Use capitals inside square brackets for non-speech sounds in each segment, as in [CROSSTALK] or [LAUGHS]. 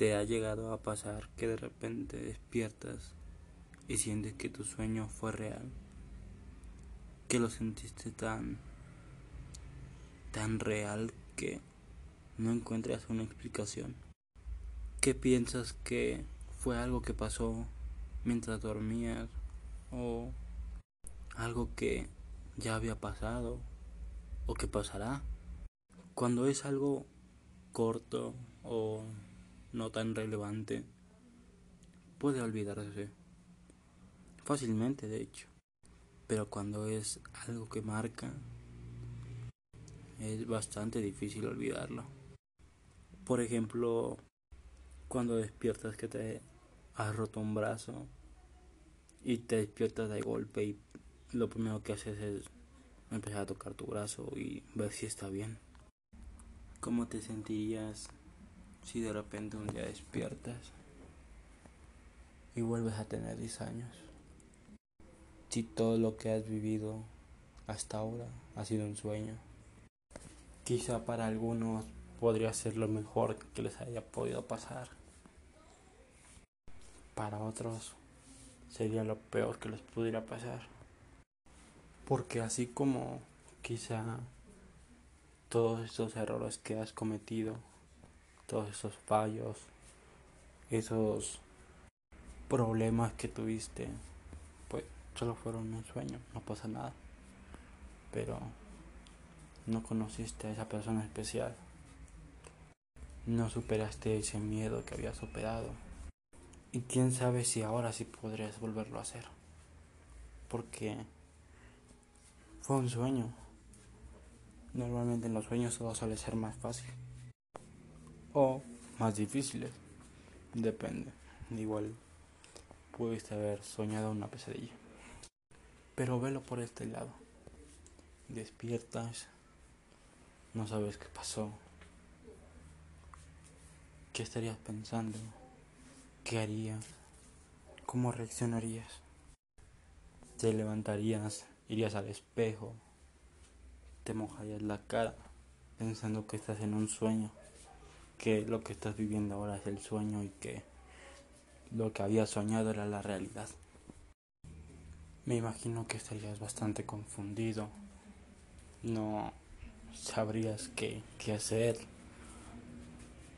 ¿Te ha llegado a pasar que de repente despiertas y sientes que tu sueño fue real? Que lo sentiste tan tan real que no encuentras una explicación. ¿Qué piensas que fue algo que pasó mientras dormías o algo que ya había pasado o que pasará? Cuando es algo corto o no tan relevante, puede olvidarse fácilmente, de hecho. Pero cuando es algo que marca, es bastante difícil olvidarlo. Por ejemplo, cuando despiertas que te has roto un brazo y te despiertas de golpe y lo primero que haces es empezar a tocar tu brazo y ver si está bien. ¿Cómo te sentirías si de repente un día despiertas y vuelves a tener 10 años? Si todo lo que has vivido hasta ahora ha sido un sueño. Quizá para algunos podría ser lo mejor que les haya podido pasar. Para otros sería lo peor que les pudiera pasar. Porque así como quizá todos estos errores que has cometido, todos esos fallos, esos problemas que tuviste, pues solo fueron un sueño, no pasa nada. Pero no conociste a esa persona especial. No superaste ese miedo que habías superado. Y quién sabe si ahora sí podrías volverlo a hacer. Porque fue un sueño. Normalmente en los sueños todo suele ser más fácil. O más difíciles. Depende. Igual pudiste haber soñado una pesadilla. Pero velo por este lado. Despiertas. No sabes qué pasó. ¿Qué estarías pensando? ¿Qué harías? ¿Cómo reaccionarías? ¿Te levantarías? ¿Irías al espejo? te mojarías la cara pensando que estás en un sueño, que lo que estás viviendo ahora es el sueño y que lo que habías soñado era la realidad. Me imagino que estarías bastante confundido, no sabrías qué, qué hacer,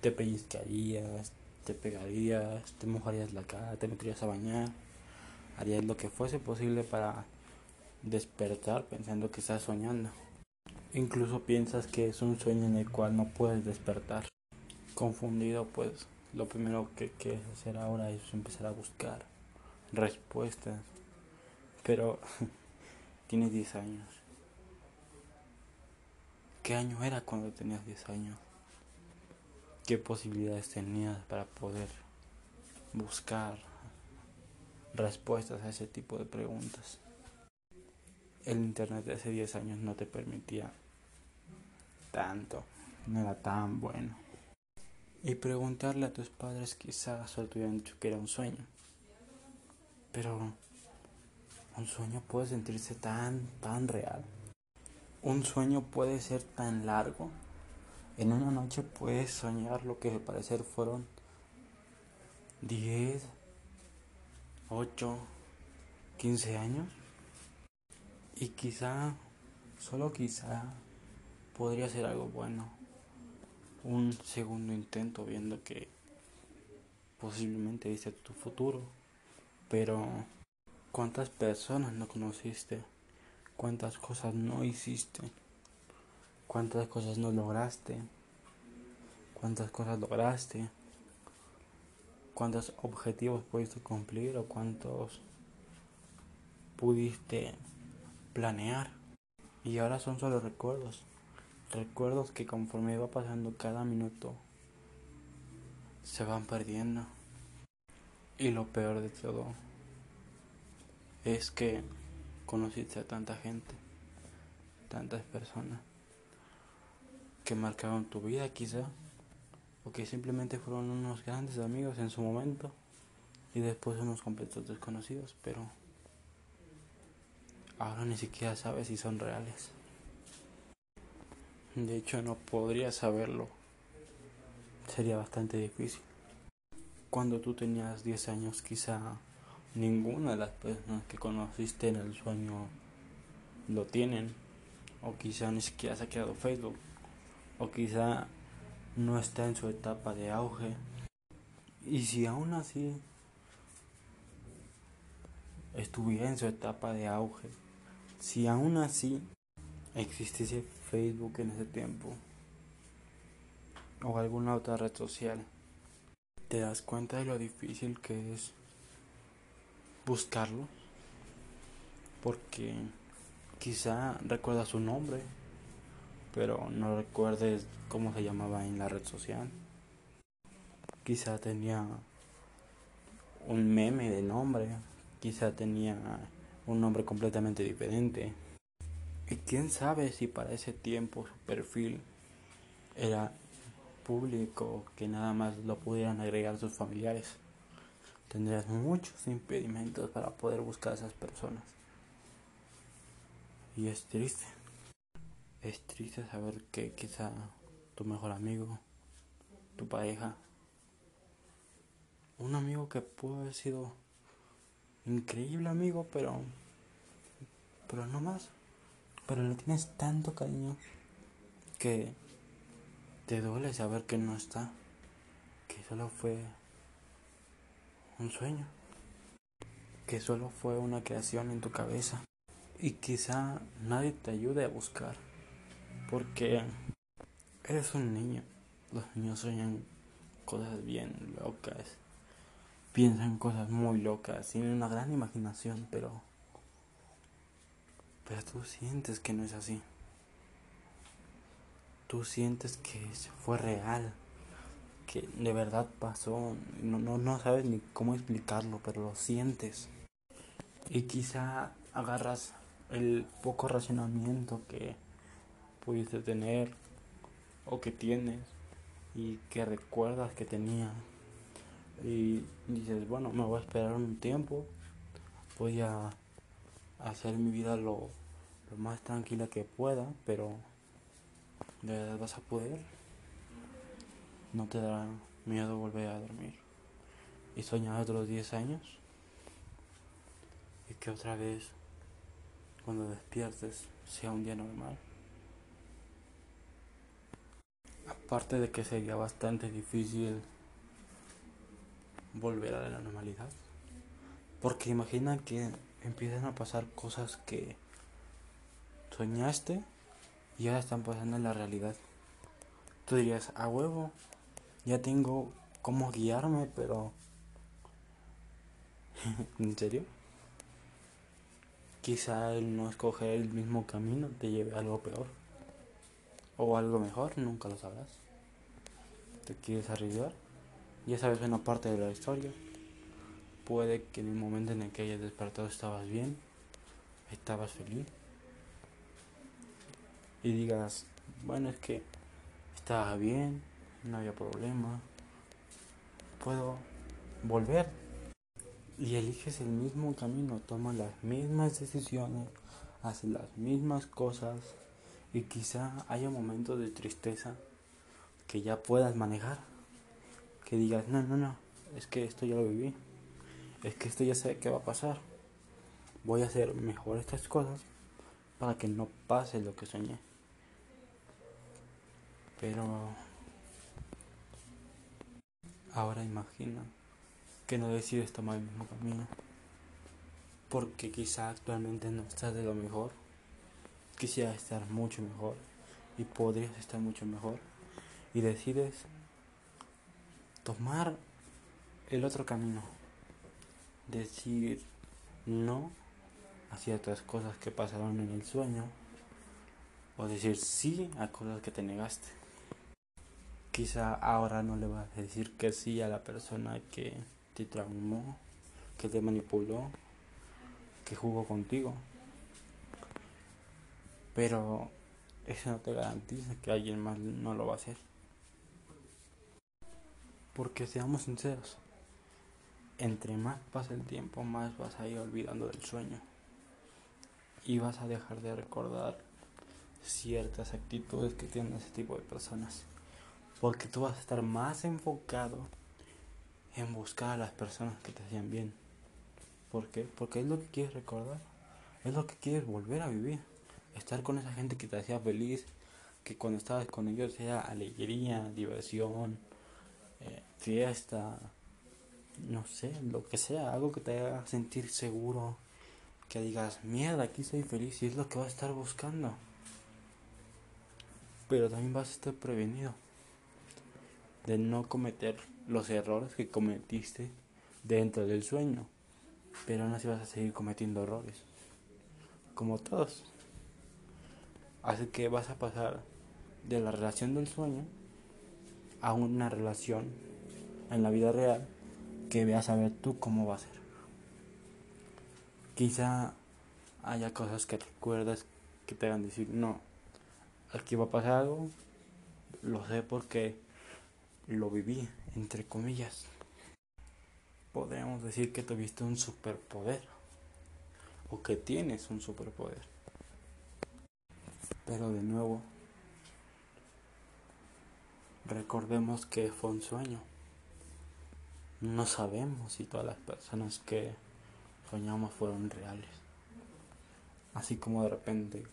te pellizcarías, te pegarías, te mojarías la cara, te meterías a bañar, harías lo que fuese posible para despertar pensando que estás soñando. Incluso piensas que es un sueño en el cual no puedes despertar. Confundido, pues lo primero que quieres hacer ahora es empezar a buscar respuestas. Pero [LAUGHS] tienes 10 años. ¿Qué año era cuando tenías 10 años? ¿Qué posibilidades tenías para poder buscar respuestas a ese tipo de preguntas? el internet de hace 10 años no te permitía tanto, no era tan bueno. Y preguntarle a tus padres quizás solo te hubieran dicho que era un sueño. Pero un sueño puede sentirse tan, tan real. Un sueño puede ser tan largo. En una noche puedes soñar lo que al parecer fueron 10, 8, 15 años. Y quizá, solo quizá, podría ser algo bueno. Un segundo intento viendo que posiblemente viste tu futuro. Pero, ¿cuántas personas no conociste? ¿Cuántas cosas no hiciste? ¿Cuántas cosas no lograste? ¿Cuántas cosas lograste? ¿Cuántos objetivos pudiste cumplir o cuántos pudiste planear. Y ahora son solo recuerdos. Recuerdos que conforme va pasando cada minuto se van perdiendo. Y lo peor de todo es que conociste a tanta gente, tantas personas que marcaron tu vida quizá, o que simplemente fueron unos grandes amigos en su momento y después unos completos desconocidos, pero ahora ni siquiera sabes si son reales. De hecho, no podría saberlo. Sería bastante difícil. cuando tú tenías 10 años quizá ninguna de las personas que conociste en el sueño lo tienen o quizá ni siquiera se ha quedado Facebook o quizá no está en su etapa de auge y si aún así estuviera en su etapa de auge si aún así existiese Facebook en ese tiempo o alguna otra red social te das cuenta de lo difícil que es buscarlo porque quizá recuerdas su nombre pero no recuerdes cómo se llamaba en la red social. Quizá tenía un meme de nombre quizá tenía un nombre completamente diferente y quién sabe si para ese tiempo su perfil era público que nada más lo pudieran agregar sus familiares. Tendrías muchos impedimentos para poder buscar a esas personas. Y es triste. Es triste saber que quizá tu mejor amigo, tu pareja, un amigo que pudo haber sido increíble amigo, pero pero no más. Pero le tienes tanto cariño que te duele saber que no está, que solo fue un sueño, que solo fue una creación en tu cabeza. Y quizá nadie te ayude a buscar, porque eres un niño, los niños sueñan cosas bien locas, piensan cosas muy locas, tienen una gran imaginación, pero pero tú sientes que no es así. Tú sientes que fue real, que de verdad pasó, no, no, no sabes ni cómo explicarlo, pero lo sientes. Y quizá agarras el poco racionamiento que pudiste tener o que tienes y que recuerdas que tenía. Y dices bueno me voy a esperar un tiempo. Voy a hacer mi vida lo, lo más tranquila que pueda pero ¿De verdad vas a poder? ¿No te dará miedo volver a dormir? ¿Y soñar otros 10 años? ¿Y que otra vez, cuando despiertes, sea un día normal? Aparte de que sería bastante difícil volver a la normalidad. Porque imagina que empiezan a pasar cosas que soñaste y ahora están pasando en la realidad. Tú dirías, a huevo, ya tengo cómo guiarme, pero... [LAUGHS] ¿En serio? Quizá el no escoger el mismo camino te lleve a algo peor. O algo mejor, nunca lo sabrás. ¿Te quieres arriesgar? Ya sabes una parte de la historia. Puede que en el momento en el que hayas despertado estabas bien, estabas feliz y digas, bueno, es que estaba bien, no había problema, puedo volver. Y eliges el mismo camino, tomas las mismas decisiones, haces las mismas cosas y quizá haya momentos de tristeza que ya puedas manejar. Que digas, no, no, no, es que esto ya lo viví, es que esto ya sé qué va a pasar. Voy a hacer mejor estas cosas para que no pase lo que soñé. Pero ahora imagina que no decides tomar el mismo camino. Porque quizá actualmente no estás de lo mejor. Quisieras estar mucho mejor. Y podrías estar mucho mejor. Y decides tomar el otro camino. Decir no a ciertas cosas que pasaron en el sueño. O decir sí a cosas que te negaste. Quizá ahora no le vas a decir que sí a la persona que te traumó, que te manipuló, que jugó contigo. Pero eso no te garantiza que alguien más no lo va a hacer. Porque seamos sinceros, entre más pasa el tiempo, más vas a ir olvidando del sueño. Y vas a dejar de recordar ciertas actitudes que tienen ese tipo de personas porque tú vas a estar más enfocado en buscar a las personas que te hacían bien. ¿Por qué? Porque es lo que quieres recordar, es lo que quieres volver a vivir, estar con esa gente que te hacía feliz, que cuando estabas con ellos era alegría, diversión, eh, fiesta, no sé, lo que sea, algo que te haga sentir seguro, que digas, mierda, aquí soy feliz y es lo que vas a estar buscando. Pero también vas a estar prevenido de no cometer los errores que cometiste dentro del sueño. Pero aún así vas a seguir cometiendo errores. Como todos. Así que vas a pasar de la relación del sueño a una relación en la vida real que veas a ver tú cómo va a ser. Quizá haya cosas que recuerdas que te hagan decir, no, aquí va a pasar algo, lo sé porque lo viví, entre comillas. Podríamos decir que tuviste un superpoder o que tienes un superpoder. Pero de nuevo, recordemos que fue un sueño. No sabemos si todas las personas que soñamos fueron reales. Así como de repente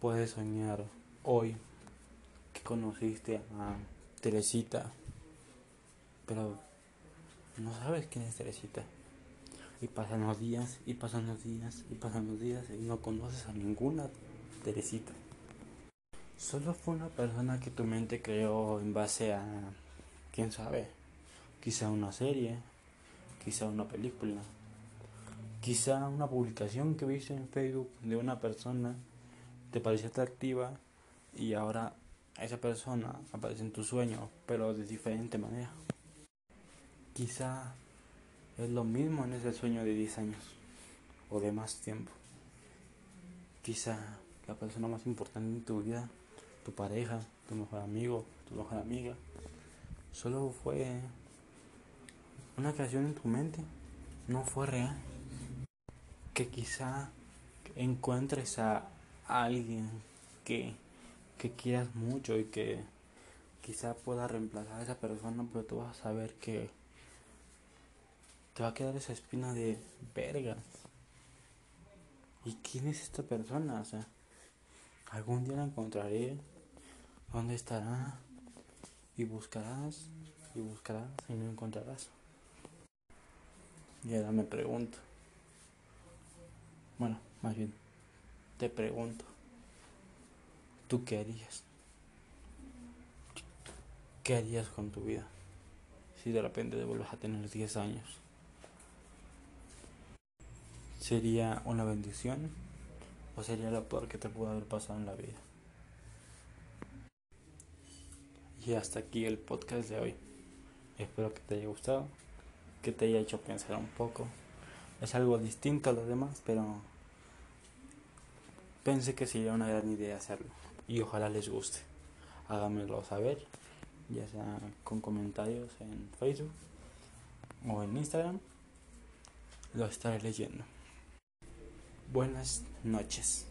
puedes soñar hoy que conociste a Teresita, pero no sabes quién es Teresita. Y pasan los días, y pasan los días, y pasan los días, y no conoces a ninguna Teresita. Solo fue una persona que tu mente creó en base a, quién sabe, quizá una serie, quizá una película, quizá una publicación que viste en Facebook de una persona te pareció atractiva y ahora esa persona aparece en tu sueño, pero de diferente manera. Quizá es lo mismo en ese sueño de 10 años o de más tiempo. Quizá la persona más importante en tu vida tu pareja, tu mejor amigo, tu mejor amiga. Solo fue una creación en tu mente, no fue real. Que quizá encuentres a alguien que, que quieras mucho y que quizá pueda reemplazar a esa persona, pero tú vas a saber que te va a quedar esa espina de vergas. ¿Y quién es esta persona? O sea, algún día la encontraré ¿Dónde estará? Y buscarás, y buscarás, y no encontrarás. Y ahora me pregunto. Bueno, más bien, te pregunto. ¿Tú qué harías? ¿Qué harías con tu vida? Si de repente te vuelves a tener 10 años. ¿Sería una bendición? ¿O sería lo peor que te pudo haber pasado en la vida? Y hasta aquí el podcast de hoy. Espero que te haya gustado, que te haya hecho pensar un poco. Es algo distinto a los demás, pero pensé que sería una gran idea hacerlo. Y ojalá les guste. Háganmelo saber, ya sea con comentarios en Facebook o en Instagram. Lo estaré leyendo. Buenas noches.